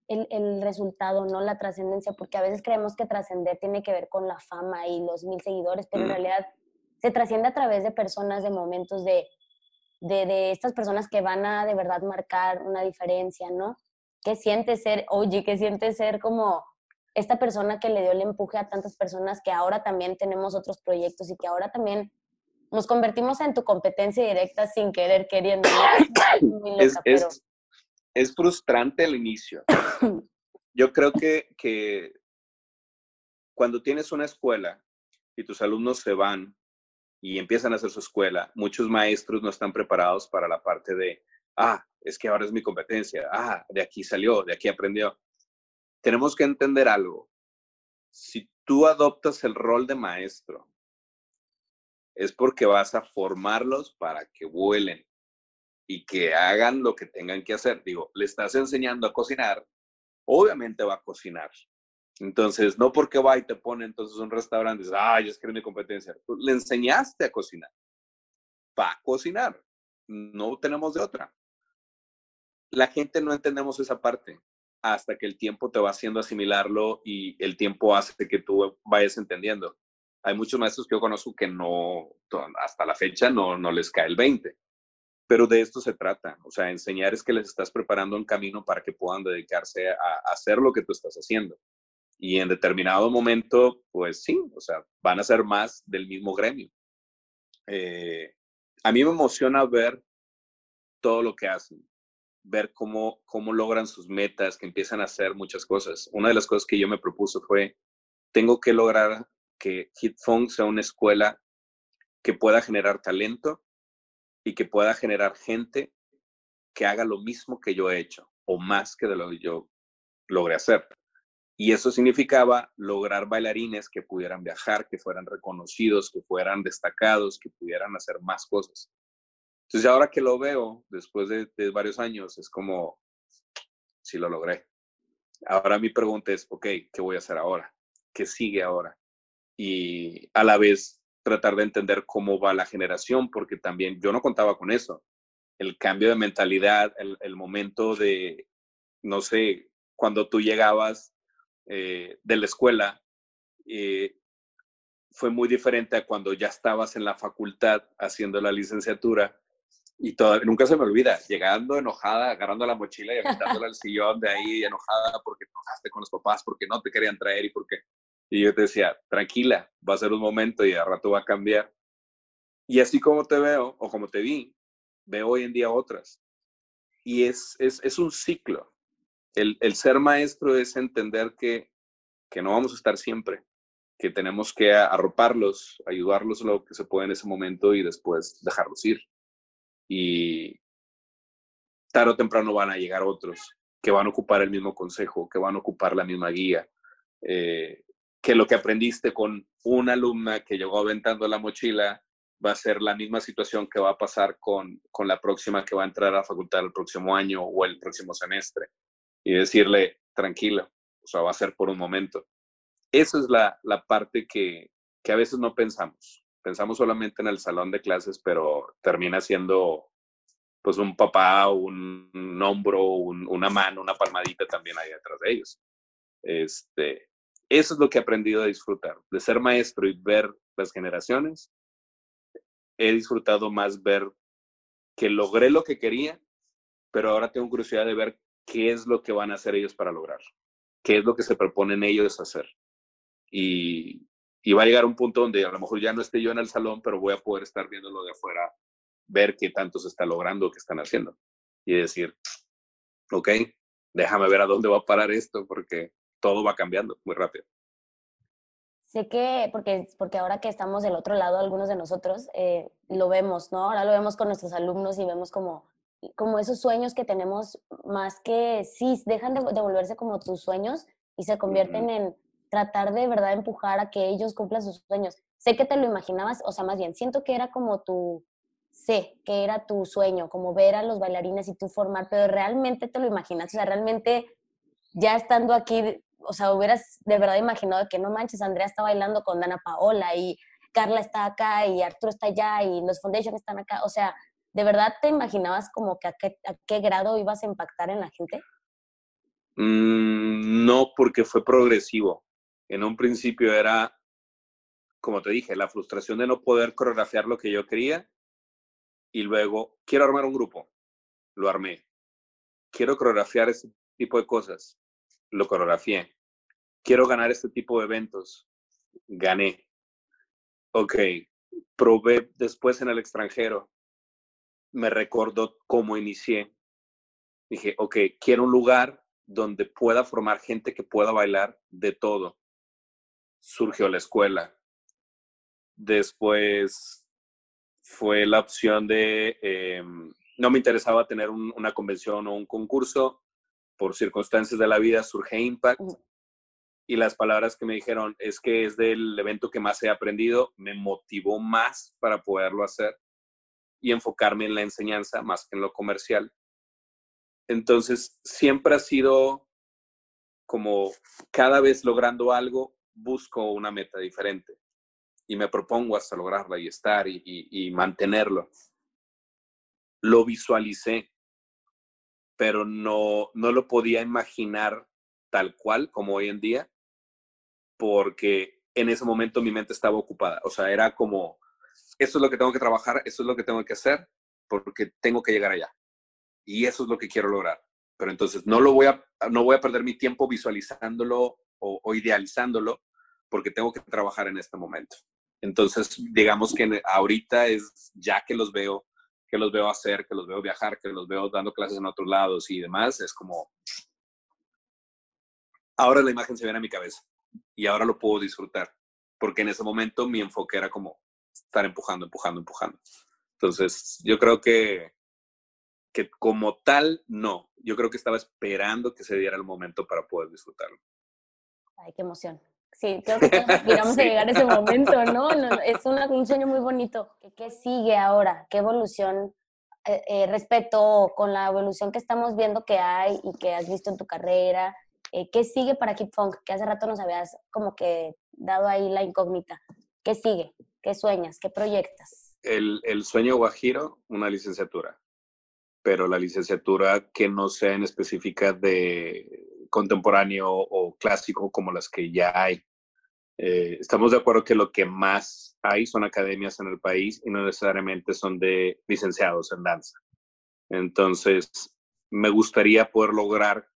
el, el resultado, no la trascendencia, porque a veces creemos que trascender tiene que ver con la fama y los mil seguidores, pero en mm. realidad se trasciende a través de personas, de momentos, de, de, de, estas personas que van a de verdad marcar una diferencia, ¿no? ¿Qué siente ser, oye, qué siente ser como esta persona que le dio el empuje a tantas personas que ahora también tenemos otros proyectos y que ahora también nos convertimos en tu competencia directa sin querer, queriendo. *coughs* Es, es, frustrante al inicio. *coughs* Yo creo que, que cuando tienes una escuela y tus alumnos se van y empiezan a hacer su escuela, muchos maestros no están preparados para la parte de, ah, es que ahora es mi competencia, ah, de aquí salió, de aquí aprendió. Tenemos que entender algo. Si tú adoptas el rol de maestro, es porque vas a formarlos para que vuelen y que hagan lo que tengan que hacer. Digo, le estás enseñando a cocinar, obviamente va a cocinar. Entonces, no porque va y te pone entonces un restaurante, dices, ay, es que es mi competencia. le enseñaste a cocinar. Va a cocinar. No tenemos de otra. La gente no entendemos esa parte hasta que el tiempo te va haciendo asimilarlo y el tiempo hace que tú vayas entendiendo hay muchos maestros que yo conozco que no, hasta la fecha no, no les cae el 20. Pero de esto se trata, o sea, enseñar es que les estás preparando un camino para que puedan dedicarse a, hacer lo que tú estás haciendo. Y en determinado momento, pues sí, o sea, van a ser más del mismo gremio. Eh, a mí me emociona ver todo lo que hacen, ver cómo, cómo logran sus metas, que empiezan a hacer muchas cosas. Una de las cosas que yo me propuso fue, tengo que lograr que HitFong sea una escuela que pueda generar talento y que pueda generar gente que haga lo mismo que yo he hecho o más que de lo que yo logré hacer. Y eso significaba lograr bailarines que pudieran viajar, que fueran reconocidos, que fueran destacados, que pudieran hacer más cosas. Entonces ahora que lo veo, después de, varios años, es como, si lo logré. Ahora mi pregunta es, ok, ¿qué voy a hacer ahora? ¿Qué sigue ahora? y a la vez tratar de entender cómo va la generación, porque también yo no contaba con eso. El cambio de mentalidad, el, momento de, no sé, cuando tú llegabas eh, de la escuela, eh, fue muy diferente a cuando ya estabas en la facultad haciendo la licenciatura. Y nunca se me olvida, llegando enojada, agarrando la mochila y aventándola al sillón de ahí, enojada porque enojaste con los papás, porque no te querían traer y porque y yo te decía, tranquila, va a ser un momento y al rato va a cambiar. Y así como te veo o como te vi, veo hoy en día otras. Y es, es, es un ciclo. El, ser maestro es entender que, no vamos a estar siempre, que tenemos que arroparlos, ayudarlos lo que se puede en ese momento y después dejarlos ir. Y tarde o temprano van a llegar otros que van a ocupar el mismo consejo, que van a ocupar la misma guía. Eh, que lo que aprendiste con una alumna que llegó aventando la mochila va a ser la misma situación que va a pasar con, con la próxima que va a entrar a la facultad el próximo año o el próximo semestre. Y decirle, tranquila, o sea, va a ser por un momento. Esa es la, la parte que, que a veces no pensamos. Pensamos solamente en el salón de clases, pero termina siendo pues un papá, un, hombro, un, una mano, una palmadita también ahí detrás de ellos. Este, eso es lo que he aprendido a disfrutar, de ser maestro y ver las generaciones. He disfrutado más ver que logré lo que quería, pero ahora tengo curiosidad de ver qué es lo que van a hacer ellos para lograr, qué es lo que se proponen ellos hacer. Y, y va a llegar un punto donde a lo mejor ya no esté yo en el salón, pero voy a poder estar viéndolo de afuera, ver qué tanto se está logrando, qué están haciendo. Y decir, ok, déjame ver a dónde va a parar esto, porque todo va cambiando muy rápido. Sé que, porque, porque ahora que estamos del otro lado, algunos de nosotros eh, lo vemos, ¿no? Ahora lo vemos con nuestros alumnos y vemos como, como esos sueños que tenemos, más que, sí, dejan de, volverse como tus sueños y se convierten en tratar de verdad empujar a que ellos cumplan sus sueños. Sé que te lo imaginabas, o sea, más bien, siento que era como tu, sé que era tu sueño, como ver a los bailarines y tú formar, pero realmente te lo imaginas, o sea, realmente ya estando aquí o sea, hubieras de verdad imaginado que no manches, Andrea está bailando con Dana Paola y Carla está acá y Arturo está allá y los Foundation están acá. O sea, ¿de verdad te imaginabas como que a qué, grado ibas a impactar en la gente? Mm, no, porque fue progresivo. En un principio era, como te dije, la frustración de no poder coreografiar lo que yo quería y luego quiero armar un grupo, lo armé. Quiero coreografiar ese tipo de cosas, lo coreografié. Quiero ganar este tipo de eventos. Gané. Ok, probé después en el extranjero, me recordó cómo inicié. Dije, ok, quiero un lugar donde pueda formar gente que pueda bailar de todo. Surgió la escuela. Después fue la opción de, em, no me interesaba tener una convención o un concurso, por circunstancias de la vida surge Impact y las palabras que me dijeron es que es del evento que más he aprendido, me motivó más para poderlo hacer y enfocarme en la enseñanza más que en lo comercial. Entonces, siempre ha sido como cada vez logrando algo, busco una meta diferente y me propongo hasta lograrla y estar y, mantenerlo. Lo visualicé, pero no, no lo podía imaginar tal cual como hoy en día, porque en ese momento mi mente estaba ocupada. O sea, era como, esto es lo que tengo que trabajar, esto es lo que tengo que hacer, porque tengo que llegar allá. Y eso es lo que quiero lograr. Pero entonces no lo voy a, no voy a perder mi tiempo visualizándolo o, o idealizándolo, porque tengo que trabajar en este momento. Entonces, digamos que ahorita es ya que los veo que los veo hacer, que los veo viajar, que los veo dando clases en otros lados y demás, es como, ahora la imagen se viene a mi cabeza y ahora lo puedo disfrutar, porque en ese momento mi enfoque era como estar empujando, empujando, empujando. Entonces, yo creo que, que como tal, no. Yo creo que estaba esperando que se diera el momento para poder disfrutarlo. Ay, qué emoción. Sí, creo que todos aspiramos *laughs* a llegar a ese momento, ¿no? es un sueño muy bonito. ¿Qué, sigue ahora? ¿Qué evolución eh, eh, respecto con la evolución que estamos viendo que hay y que has visto en tu carrera? Eh, ¿Qué sigue para Keep Funk? Que hace rato nos habías como que dado ahí la incógnita. ¿Qué sigue? ¿Qué sueñas? ¿Qué proyectas? El, el sueño guajiro, una licenciatura, pero la licenciatura que no sea en específica de contemporáneo o clásico como las que ya hay. Eh, estamos de acuerdo que lo que más hay son academias en el país y no necesariamente son de licenciados en danza. Entonces, me gustaría poder lograr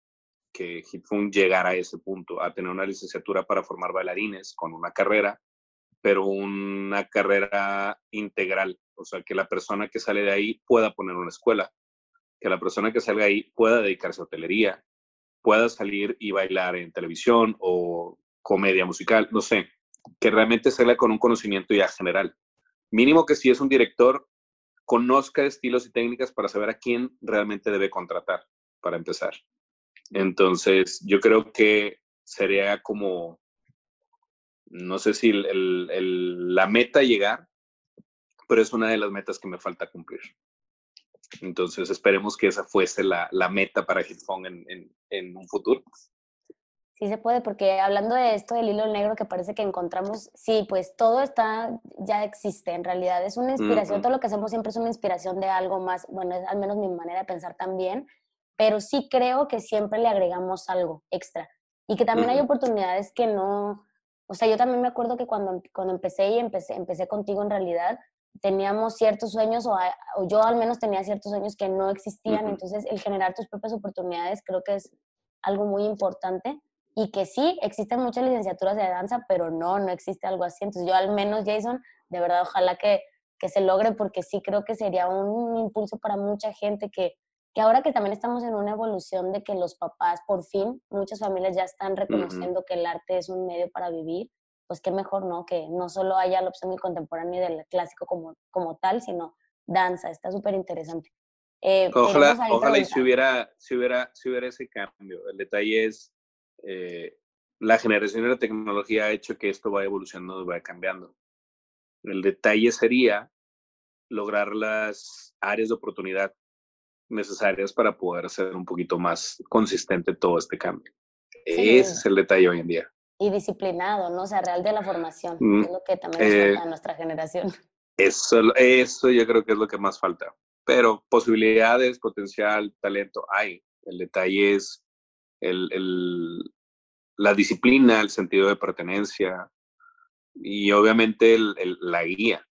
que HitFun llegara a ese punto, a tener una licenciatura para formar bailarines con una carrera, pero una carrera integral, o sea, que la persona que sale de ahí pueda poner una escuela, que la persona que salga ahí pueda dedicarse a hotelería, pueda salir y bailar en televisión o comedia musical, no sé, que realmente salga con un conocimiento ya general. Mínimo que si es un director, conozca estilos y técnicas para saber a quién realmente debe contratar, para empezar. Entonces, yo creo que sería como, no sé si la meta llegar, pero es una de las metas que me falta cumplir. Entonces esperemos que esa fuese la, la meta para Hitphone en, en, en, un futuro. Sí se puede, porque hablando de esto del hilo negro que parece que encontramos, sí, pues todo está, ya existe en realidad, es una inspiración, todo lo que hacemos siempre es una inspiración de algo más, bueno, es al menos mi manera de pensar también, pero sí creo que siempre le agregamos algo extra y que también hay oportunidades que no, o sea, yo también me acuerdo que cuando, cuando empecé y empecé, empecé contigo en realidad, teníamos ciertos sueños o, yo al menos tenía ciertos sueños que no existían, entonces el generar tus propias oportunidades creo que es algo muy importante y que sí, existen muchas licenciaturas de danza, pero no, no existe algo así. Entonces yo al menos, Jason, de verdad, ojalá que, que se logre porque sí creo que sería un impulso para mucha gente que, que ahora que también estamos en una evolución de que los papás, por fin, muchas familias ya están reconociendo que el arte es un medio para vivir, pues qué mejor, ¿no? Que no solo haya la opción del contemporáneo y del clásico como, como tal, sino danza, está súper interesante. Eh, ojalá ojalá y si hubiera, si, hubiera, si hubiera ese cambio. El detalle es, eh, la generación de la tecnología ha hecho que esto vaya evolucionando vaya cambiando. El detalle sería lograr las áreas de oportunidad necesarias para poder hacer un poquito más consistente todo este cambio. Ese es el detalle hoy en día y disciplinado, ¿no? O sea, real de la formación, mm, es lo que también nos falta a eh, nuestra generación. *laughs* Eso, eso yo creo que es lo que más falta. Pero posibilidades, potencial, talento hay. El detalle es el, el, la disciplina, el sentido de pertenencia y obviamente el, la guía.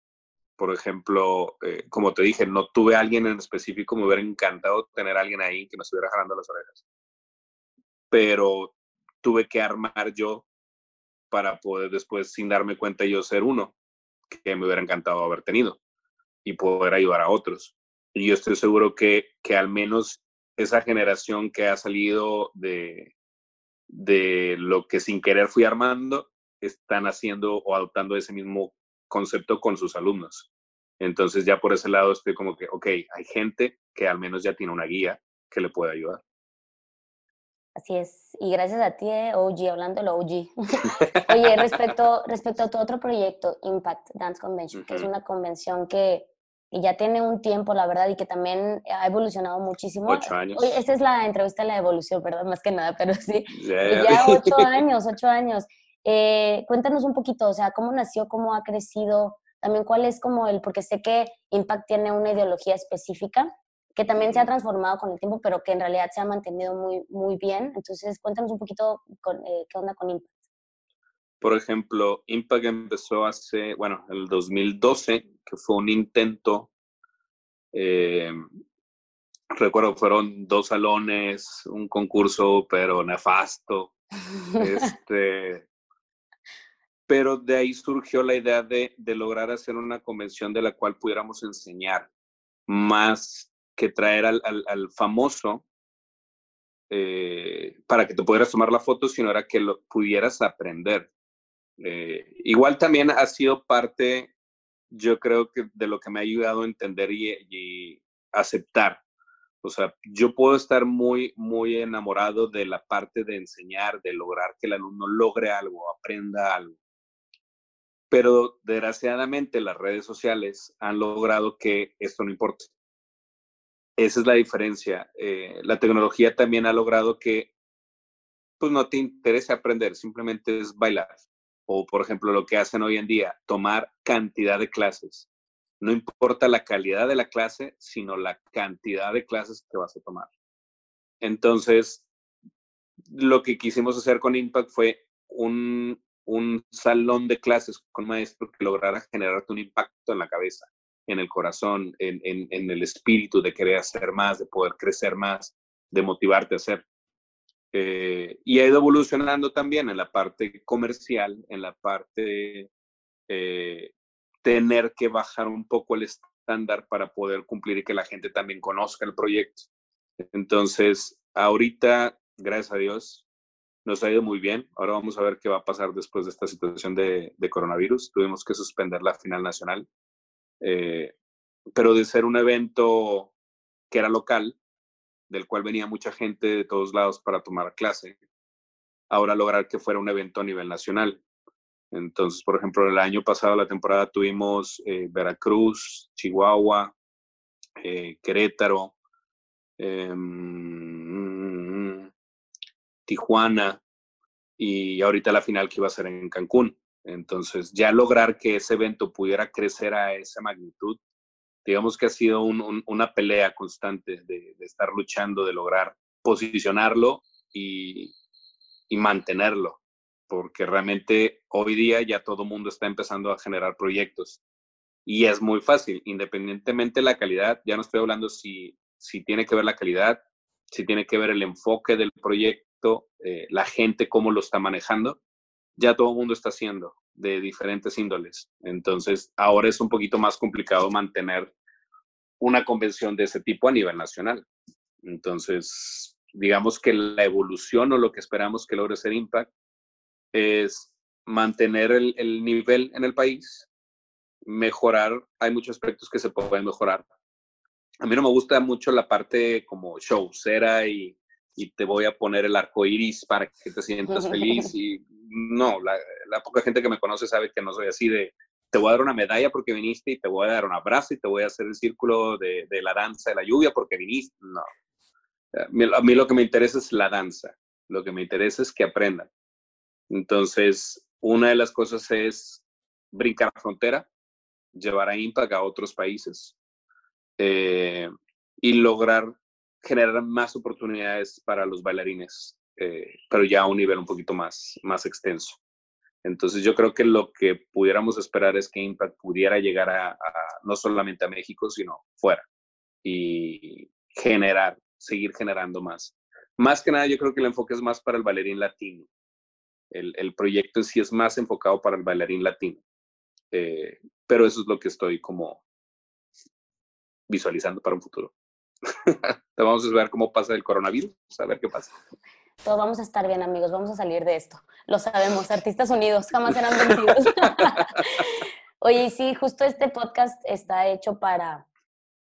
Por ejemplo, eh, como te dije, no tuve a alguien en específico, me hubiera encantado tener alguien ahí que me estuviera jalando las orejas. Pero tuve que armar yo para poder después, sin darme cuenta, yo ser uno. que me hubiera encantado haber tenido y poder ayudar a otros. Y yo estoy seguro que, que al menos esa generación que ha salido de, de lo que sin querer fui armando, están haciendo o adoptando ese mismo concepto con sus alumnos. Entonces ya por ese lado estoy como que, ok, hay gente que al menos ya tiene una guía que le puede ayudar. Así es. Y gracias a ti, eh, OG, hablando del OG. *laughs* Oye, respecto, respecto a tu otro proyecto, Impact Dance Convention, que es una convención que ya tiene un tiempo, la verdad, y que también ha evolucionado muchísimo. Ocho años. Oye, esta es la entrevista de la evolución, ¿verdad? Más que nada, pero sí. Ya ocho *laughs* años, ocho años. Eh, cuéntanos un poquito, o sea, cómo nació, cómo ha crecido, también cuál es como el, porque sé que Impact tiene una ideología específica, que también se ha transformado con el tiempo, pero que en realidad se ha mantenido muy, muy bien. Entonces, cuéntanos un poquito con, eh, qué onda con Impact. Por ejemplo, Impact empezó hace, bueno, el 2012, que fue un intento, eh, recuerdo fueron dos salones, un concurso, pero nefasto. *laughs* este, pero de ahí surgió la idea de, de, lograr hacer una convención de la cual pudiéramos enseñar más que traer al, al, famoso eh, para que te pudieras tomar la foto, sino era que lo pudieras aprender. Eh, igual también ha sido parte, yo creo que de lo que me ha ayudado a entender y, y aceptar. O sea, yo puedo estar muy, muy enamorado de la parte de enseñar, de lograr que el alumno logre algo, aprenda algo. Pero desgraciadamente las redes sociales han logrado que esto no importe. Esa es la diferencia. Eh, la tecnología también ha logrado que pues no te interese aprender, simplemente es bailar. O, por ejemplo, lo que hacen hoy en día, tomar cantidad de clases. No importa la calidad de la clase, sino la cantidad de clases que vas a tomar. Entonces, lo que quisimos hacer con Impact fue un, un salón de clases con maestro que lograra generarte un impacto en la cabeza en el corazón, en, el espíritu de querer hacer más, de poder crecer más, de motivarte a hacer. Eh, y ha ido evolucionando también en la parte comercial, en la parte eh, tener que bajar un poco el estándar para poder cumplir y que la gente también conozca el proyecto. Entonces, ahorita, gracias a Dios, nos ha ido muy bien. Ahora vamos a ver qué va a pasar después de esta situación de, coronavirus. Tuvimos que suspender la final nacional eh, pero de ser un evento que era local, del cual venía mucha gente de todos lados para tomar clase, ahora lograr que fuera un evento a nivel nacional. Entonces, por ejemplo, el año pasado, la temporada, tuvimos eh, Veracruz, Chihuahua, eh, Querétaro, em, Tijuana y ahorita la final que iba a ser en Cancún. Entonces, ya lograr que ese evento pudiera crecer a esa magnitud, digamos que ha sido una pelea constante de, estar luchando, de lograr posicionarlo y, mantenerlo, porque realmente hoy día ya todo el mundo está empezando a generar proyectos y es muy fácil, independientemente de la calidad, ya no estoy hablando si, si tiene que ver la calidad, si tiene que ver el enfoque del proyecto, eh, la gente cómo lo está manejando, ya todo el mundo está haciendo de diferentes índoles. Entonces, ahora es un poquito más complicado mantener una convención de ese tipo a nivel nacional. Entonces, digamos que la evolución o lo que esperamos que logre ser Impact es mantener el, el nivel en el país, mejorar, hay muchos aspectos que se pueden mejorar. A mí no me gusta mucho la parte como showcera y y te voy a poner el arco iris para que te sientas feliz. *laughs* Y no, la, poca gente que me conoce sabe que no soy así de te voy a dar una medalla porque viniste y te voy a dar un abrazo y te voy a hacer el círculo de, de la danza de la lluvia porque viniste. No. A mí, lo que me interesa es la danza. Lo que me interesa es que aprendan. Entonces, una de las cosas es brincar la frontera, llevar a Impact a otros países eh, y lograr generar más oportunidades para los bailarines, eh, pero ya a un nivel un poquito más, más extenso. Entonces yo creo que lo que pudiéramos esperar es que Impact pudiera llegar a, no solamente a México, sino fuera y generar, seguir generando más. Más que nada yo creo que el enfoque es más para el bailarín latino. El, el proyecto en sí es más enfocado para el bailarín latino. eh, pero eso es lo que estoy como visualizando para un futuro. *laughs* vamos a ver cómo pasa el coronavirus, a ver qué pasa. Todos vamos a estar bien, amigos, vamos a salir de esto. Lo sabemos, artistas unidos jamás serán vencidos. *laughs* Oye, sí, justo este podcast está hecho para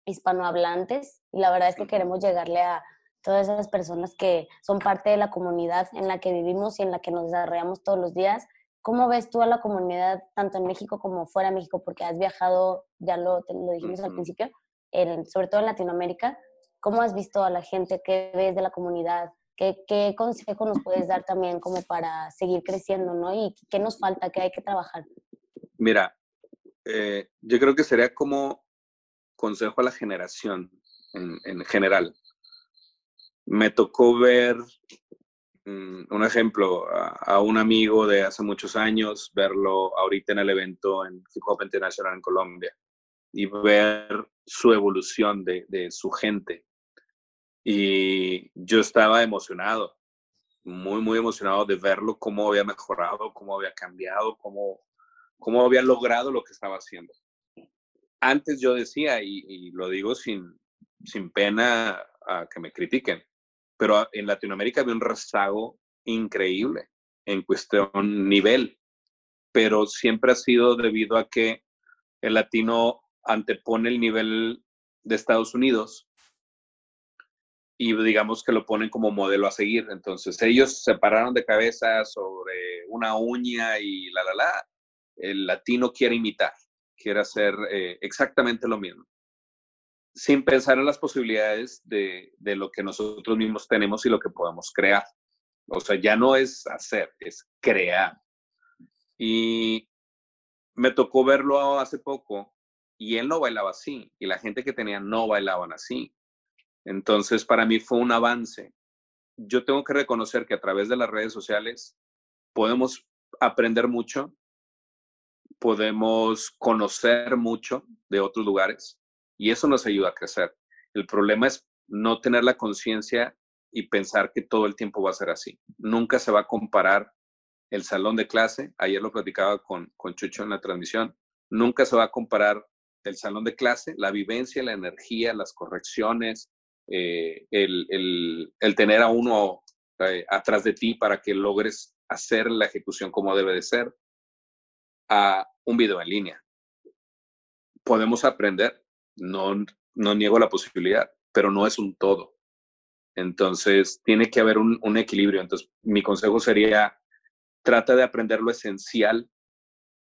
hispanohablantes y la verdad es que queremos llegarle a todas esas personas que son parte de la comunidad en la que vivimos y en la que nos desarrollamos todos los días. ¿Cómo ves tú a la comunidad tanto en México como fuera de México? Porque has viajado, ya lo, lo dijimos al principio, sobre todo en Latinoamérica. ¿Cómo has visto a la gente? ¿Qué ves de la comunidad? ¿Qué, ¿Qué, consejo nos puedes dar también como para seguir creciendo, no? ¿Y qué nos falta? ¿Qué hay que trabajar? Mira, eh, yo creo que sería como consejo a la generación en, en general. Me tocó ver mm, un ejemplo a, un amigo de hace muchos años, verlo ahorita en el evento en Hip Hop International en Colombia y ver su evolución de, de su gente. Y yo estaba emocionado, muy, muy emocionado de verlo, cómo había mejorado, cómo había cambiado, cómo, cómo había logrado lo que estaba haciendo. Antes yo decía, y, lo digo sin, sin pena a que me critiquen, pero en Latinoamérica había un rezago increíble en cuestión nivel, pero siempre ha sido debido a que el latino antepone el nivel de Estados Unidos y digamos que lo ponen como modelo a seguir. Entonces ellos se pararon de cabeza sobre una uña y la, la, la, el latino quiere imitar, quiere hacer eh, exactamente lo mismo, sin pensar en las posibilidades de, de, lo que nosotros mismos tenemos y lo que podemos crear. O sea, ya no es hacer, es crear. Y me tocó verlo hace poco y él no bailaba así y la gente que tenía no bailaban así. Entonces, para mí fue un avance. Yo tengo que reconocer que a través de las redes sociales podemos aprender mucho, podemos conocer mucho de otros lugares y eso nos ayuda a crecer. El problema es no tener la conciencia y pensar que todo el tiempo va a ser así. Nunca se va a comparar el salón de clase, ayer lo platicaba con, con Chucho en la transmisión, nunca se va a comparar el salón de clase, la vivencia, la energía, las correcciones, eh, el, el, tener a uno eh, atrás de ti para que logres hacer la ejecución como debe de ser, a un video en línea. Podemos aprender, no, no niego la posibilidad, pero no es un todo. Entonces, tiene que haber un equilibrio. Entonces, mi consejo sería, trata de aprender lo esencial,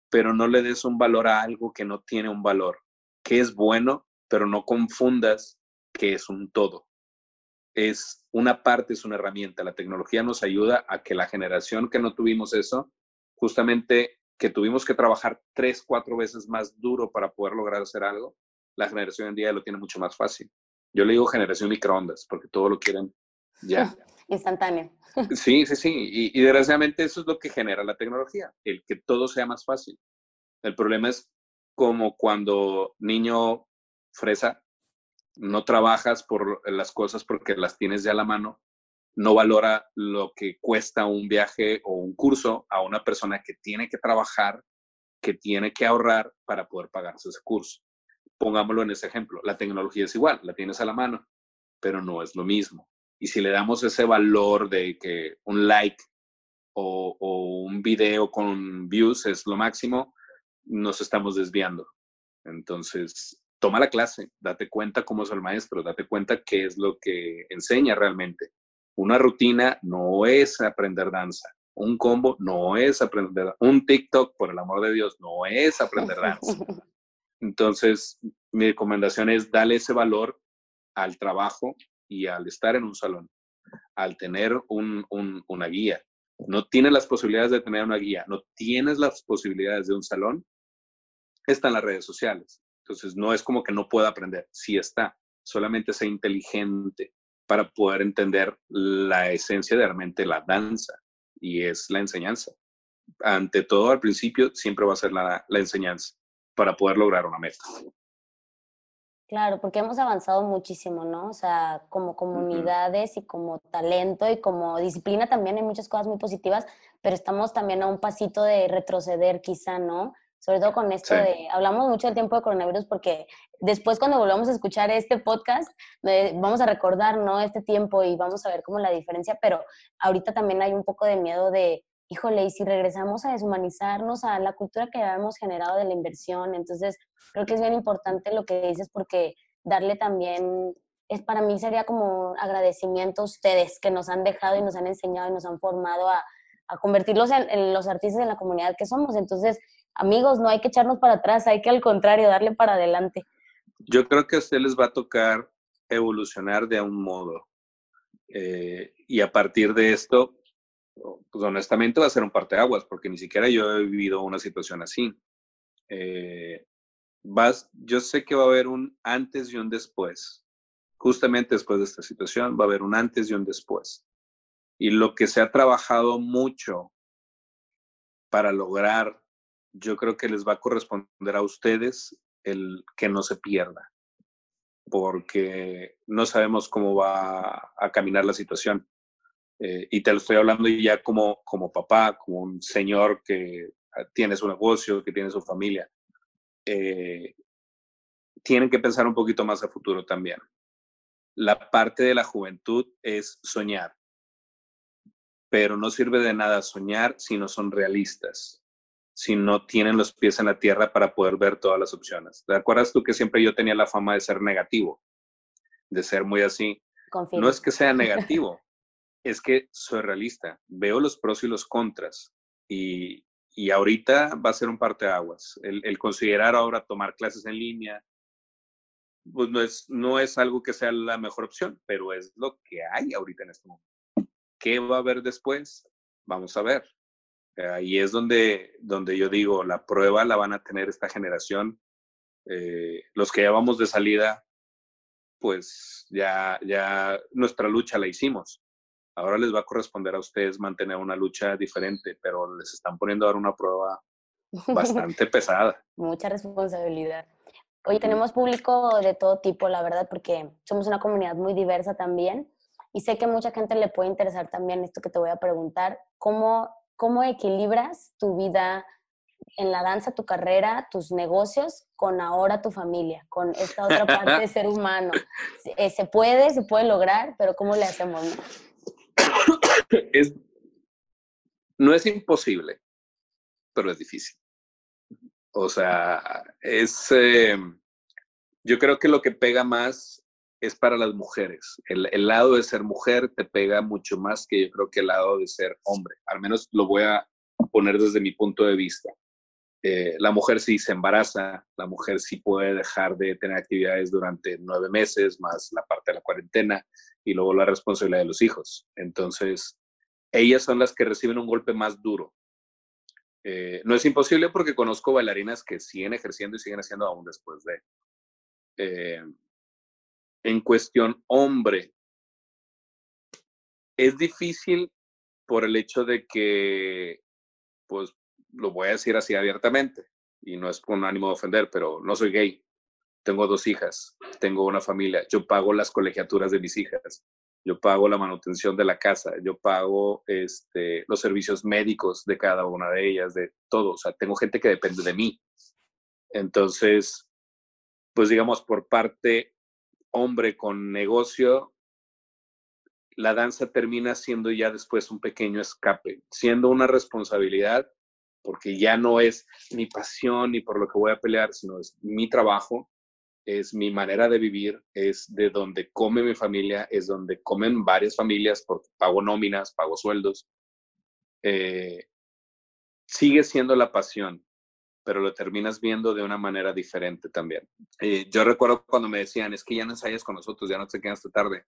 pero no le des un valor a algo que no tiene un valor, que es bueno, pero no confundas que es un todo. Es una parte, es una herramienta. La tecnología nos ayuda a que la generación que no tuvimos eso, justamente que tuvimos que trabajar tres, cuatro veces más duro para poder lograr hacer algo, la generación hoy en día lo tiene mucho más fácil. Yo le digo generación microondas, porque todo lo quieren ya. *laughs* Instantáneo. *laughs* Sí, sí, sí. Y, y, desgraciadamente eso es lo que genera la tecnología, el que todo sea más fácil. El problema es como cuando niño fresa, no trabajas por las cosas porque las tienes ya a la mano, no valora lo que cuesta un viaje o un curso a una persona que tiene que trabajar, que tiene que ahorrar para poder pagarse ese curso. Pongámoslo en ese ejemplo. La tecnología es igual, la tienes a la mano, pero no es lo mismo. Y si le damos ese valor de que un like o, o un video con views es lo máximo, nos estamos desviando. Entonces, toma la clase, date cuenta cómo es el maestro, date cuenta qué es lo que enseña realmente. Una rutina no es aprender danza. Un combo no es aprender. Un TikTok, por el amor de Dios, no es aprender danza. *laughs* Entonces, mi recomendación es darle ese valor al trabajo y al estar en un salón, al tener un, una guía. No tienes las posibilidades de tener una guía, no tienes las posibilidades de un salón, están las redes sociales. Entonces, no es como que no pueda aprender, sí está, solamente sea inteligente para poder entender la esencia de realmente la danza y es la enseñanza. Ante todo, al principio, siempre va a ser la, la enseñanza para poder lograr una meta. Claro, porque hemos avanzado muchísimo, ¿no? O sea, como comunidades y como talento y como disciplina también hay muchas cosas muy positivas, pero estamos también a un pasito de retroceder quizá, ¿no? Sobre todo con esto de, hablamos mucho del tiempo de coronavirus porque después cuando volvamos a escuchar este podcast, vamos a recordar, ¿no? Este tiempo y vamos a ver cómo la diferencia, pero ahorita también hay un poco de miedo de, híjole, y si regresamos a deshumanizarnos a la cultura que habíamos generado de la inversión, entonces creo que es bien importante lo que dices porque darle también, es para mí sería como agradecimiento a ustedes que nos han dejado y nos han enseñado y nos han formado a, a convertirlos en, en los artistas en la comunidad que somos. Entonces, amigos, no hay que echarnos para atrás, hay que al contrario, darle para adelante. Yo creo que a ustedes les va a tocar evolucionar de un modo. Eh, y a partir de esto, pues honestamente va a ser un parteaguas, porque ni siquiera yo he vivido una situación así. Eh, vas, yo sé que va a haber un antes y un después. Justamente después de esta situación va a haber un antes y un después. Y lo que se ha trabajado mucho para lograr yo creo que les va a corresponder a ustedes el que no se pierda, porque no sabemos cómo va a caminar la situación. Eh, y te lo estoy hablando ya como, como papá, como un señor que tiene su negocio, que tiene su familia. Eh, tienen que pensar un poquito más a futuro también. La parte de la juventud es soñar, pero no sirve de nada soñar si no son realistas si no tienen los pies en la tierra para poder ver todas las opciones. ¿Te acuerdas tú que siempre yo tenía la fama de ser negativo? De ser muy así. No es que sea negativo, *laughs* es que soy realista. Veo los pros y los contras. Y, y ahorita va a ser un parteaguas. El, el considerar ahora tomar clases en línea, pues no es, no es algo que sea la mejor opción, pero es lo que hay ahorita en este momento. ¿Qué va a haber después? Vamos a ver. Ahí es donde, donde yo digo, la prueba la van a tener esta generación. Eh, los que ya vamos de salida, pues ya, ya nuestra lucha la hicimos. Ahora les va a corresponder a ustedes mantener una lucha diferente, pero les están poniendo ahora una prueba *laughs* bastante pesada. Mucha responsabilidad. Hoy tenemos público de todo tipo, la verdad, porque somos una comunidad muy diversa también. Y sé que mucha gente le puede interesar también esto que te voy a preguntar, cómo ¿Cómo equilibras tu vida en la danza, tu carrera, tus negocios, con ahora tu familia, con esta otra parte de ser humano? *laughs* Eh, se puede, se puede lograr, pero ¿cómo le hacemos? *coughs* Es, no es imposible, pero es difícil. O sea, es, eh, yo creo que lo que pega más es para las mujeres. El, lado de ser mujer te pega mucho más que yo creo que el lado de ser hombre. Al menos lo voy a poner desde mi punto de vista. Eh, la mujer sí se embaraza, la mujer sí puede dejar de tener actividades durante nueve meses, más la parte de la cuarentena y luego la responsabilidad de los hijos. Entonces, ellas son las que reciben un golpe más duro. Eh, no es imposible porque conozco bailarinas que siguen ejerciendo y siguen haciendo aún después de. Eh, en cuestión hombre, es difícil por el hecho de que, pues, lo voy a decir así abiertamente, y no es con ánimo de ofender, pero no soy gay. Tengo dos hijas, tengo una familia, yo pago las colegiaturas de mis hijas, yo pago la manutención de la casa, yo pago este, los servicios médicos de cada una de ellas, de todo. O sea, tengo gente que depende de mí. Entonces, pues digamos, por parte hombre con negocio, la danza termina siendo ya después un pequeño escape, siendo una responsabilidad, porque ya no es mi pasión ni por lo que voy a pelear, sino es mi trabajo, es mi manera de vivir, es de donde come mi familia, es donde comen varias familias, porque pago nóminas, pago sueldos. Eh, sigue siendo la pasión, pero lo terminas viendo de una manera diferente también. Eh, yo recuerdo cuando me decían, es que ya no ensayas con nosotros, ya no te quedas hasta tarde.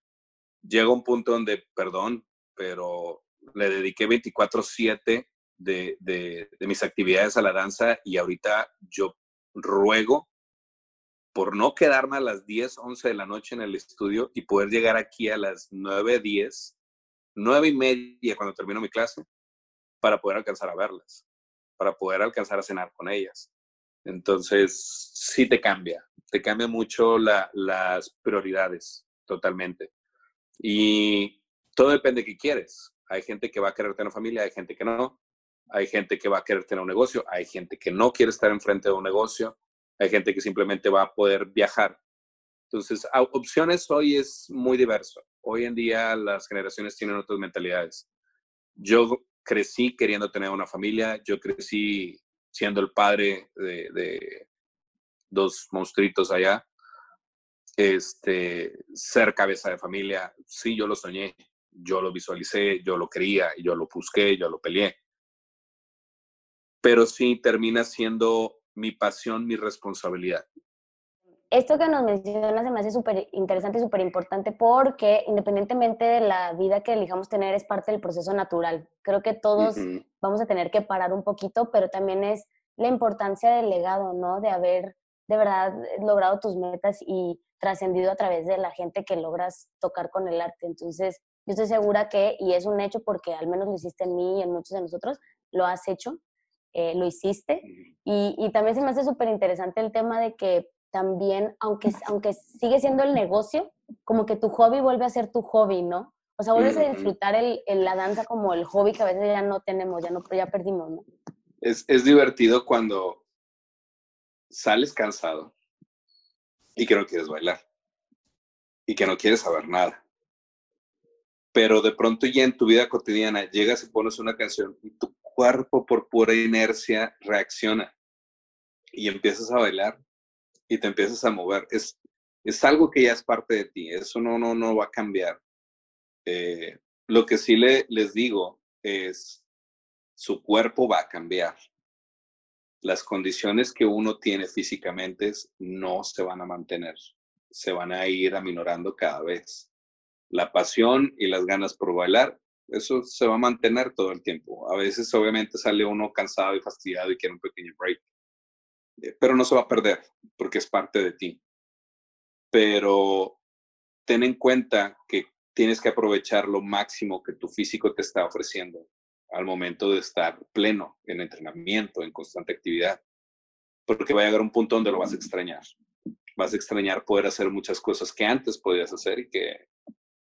Llega un punto donde, perdón, pero le dediqué 24/7 de, de, de mis actividades a la danza y ahorita yo ruego por no quedarme a las 10, 11 de la noche en el estudio y poder llegar aquí a las 9, 10, 9 y media cuando termino mi clase para poder alcanzar a verlas para poder alcanzar a cenar con ellas. Entonces, sí te cambia, te cambia mucho las prioridades totalmente. Y todo depende de qué quieres. Hay gente que va a querer tener familia, hay gente que no. hay gente que va a querer tener un negocio, hay gente que no quiere estar enfrente de un negocio, hay gente que simplemente va a poder viajar. Entonces, opciones hoy es muy diverso. Hoy en día las generaciones tienen otras mentalidades. Yo crecí queriendo tener una familia, yo crecí siendo el padre de, dos monstruitos allá, este, ser cabeza de familia, sí, yo lo soñé, yo lo visualicé, yo lo quería, yo lo busqué, yo lo peleé pero sí termina siendo mi pasión, mi responsabilidad. Esto que nos mencionas se me hace súper interesante y súper importante porque independientemente de la vida que elijamos tener es parte del proceso natural. Creo que todos vamos a tener que parar un poquito, pero también es la importancia del legado, ¿no? De haber de verdad logrado tus metas y trascendido a través de la gente que logras tocar con el arte. Entonces, yo estoy segura que, y es un hecho porque al menos lo hiciste en mí y en muchos de nosotros, lo has hecho, eh, lo hiciste. Y, también se me hace súper interesante el tema de que también, aunque, aunque sigue siendo el negocio, como que tu hobby vuelve a ser tu hobby, ¿no? O sea, vuelves a disfrutar el, la danza como el hobby que a veces ya no tenemos, ya, no, ya perdimos, ¿no? Es, es divertido cuando sales cansado y que no quieres bailar y que no quieres saber nada. Pero de pronto ya en tu vida cotidiana llegas y pones una canción y tu cuerpo por pura inercia reacciona y empiezas a bailar y te empiezas a mover. Es, es algo que ya es parte de ti, eso no, no, no va a cambiar. Eh, lo que sí le, les digo es, su cuerpo va a cambiar. Las condiciones que uno tiene físicamente no se van a mantener, se van a ir aminorando cada vez. La pasión y las ganas por bailar eso se va a mantener todo el tiempo. A veces obviamente sale uno cansado y fastidiado y quiere un pequeño break, pero no se va a perder porque es parte de ti. Pero ten en cuenta que tienes que aprovechar lo máximo que tu físico te está ofreciendo al momento de estar pleno en entrenamiento, en constante actividad, porque va a llegar un punto donde lo vas a extrañar. Vas a extrañar poder hacer muchas cosas que antes podías hacer y que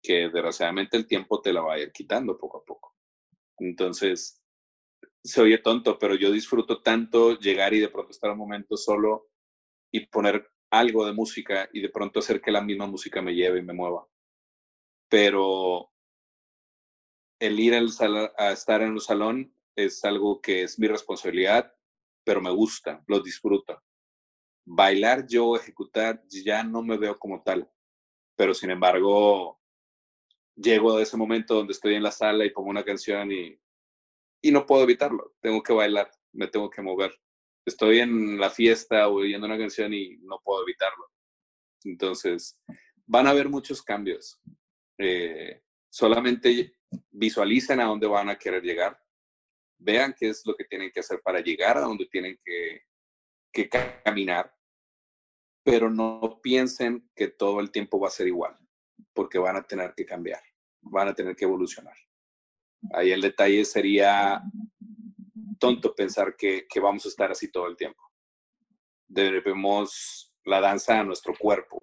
que desgraciadamente el tiempo te la va a ir quitando poco a poco. Entonces, se oye tonto, pero yo disfruto tanto llegar y de pronto estar un momento solo y poner algo de música y de pronto hacer que la misma música me lleve y me mueva. Pero el ir al a estar en un salón es algo que es mi responsabilidad, pero me gusta, lo disfruto. Bailar yo, ejecutar, ya no me veo como tal, pero sin embargo, llego a ese momento donde estoy en la sala y pongo una canción y, y no puedo evitarlo. Tengo que bailar, me tengo que mover. Estoy en la fiesta o oyendo una canción y no puedo evitarlo. Entonces, van a haber muchos cambios. Eh, solamente visualicen a dónde van a querer llegar. Vean qué es lo que tienen que hacer para llegar a donde tienen que, que caminar. Pero no piensen que todo el tiempo va a ser igual porque van a tener que cambiar, van a tener que evolucionar. Ahí el detalle sería tonto pensar que, vamos a estar así todo el tiempo. Debemos la danza a nuestro cuerpo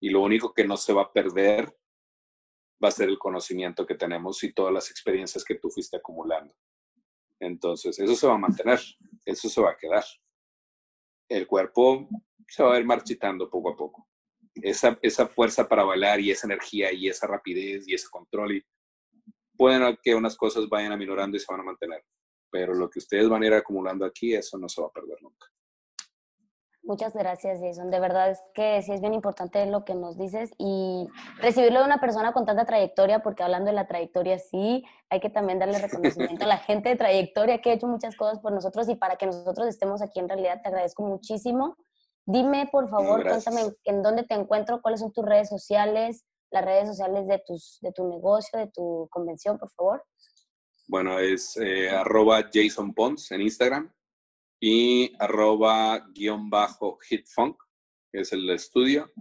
y lo único que no se va a perder va a ser el conocimiento que tenemos y todas las experiencias que tú fuiste acumulando. Entonces, eso se va a mantener, eso se va a quedar. El cuerpo se va a ir marchitando poco a poco esa, esa fuerza para bailar y esa energía y esa rapidez y ese control. Y pueden que unas cosas vayan aminorando y se van a mantener, pero lo que ustedes van a ir acumulando aquí, eso no se va a perder nunca. Muchas gracias, Jason. De verdad es que sí es bien importante lo que nos dices y recibirlo de una persona con tanta trayectoria, porque hablando de la trayectoria, sí, hay que también darle reconocimiento a la *laughs* gente de trayectoria que ha hecho muchas cosas por nosotros y para que nosotros estemos aquí en realidad, te agradezco muchísimo. Dime, por favor, cuéntame en dónde te encuentro, cuáles son tus redes sociales, las redes sociales de, tus, de tu negocio, de tu convención, por favor. Bueno, es eh, arroba Jason Pons en Instagram y arroba guion bajo hitfunk, que es el estudio.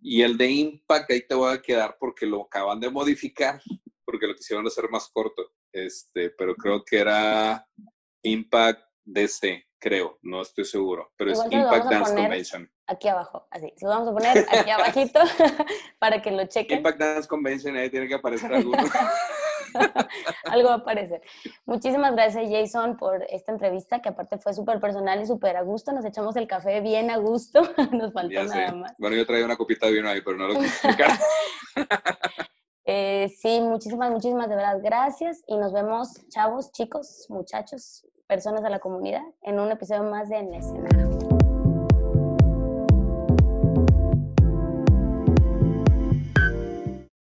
Y el de Impact, ahí te voy a quedar porque lo acaban de modificar, porque lo quisieron hacer más corto. Este, pero creo que era Impact DC creo, no estoy seguro, pero es Impact Dance Convention. Aquí abajo, así. Se lo vamos a poner aquí abajito *laughs* para que lo chequen. Impact Dance Convention, ahí tiene que aparecer alguno. *laughs* Algo va a aparecer. Muchísimas gracias, Jason, por esta entrevista, que aparte fue súper personal y súper a gusto. Nos echamos el café bien a gusto. *laughs* Nos faltó nada más. Bueno, yo traía una copita de vino ahí, pero no lo quise explicar. eh, sí, muchísimas, muchísimas de verdad gracias. Y nos vemos, chavos, chicos, muchachos, personas de la comunidad, en un episodio más de En la Escena.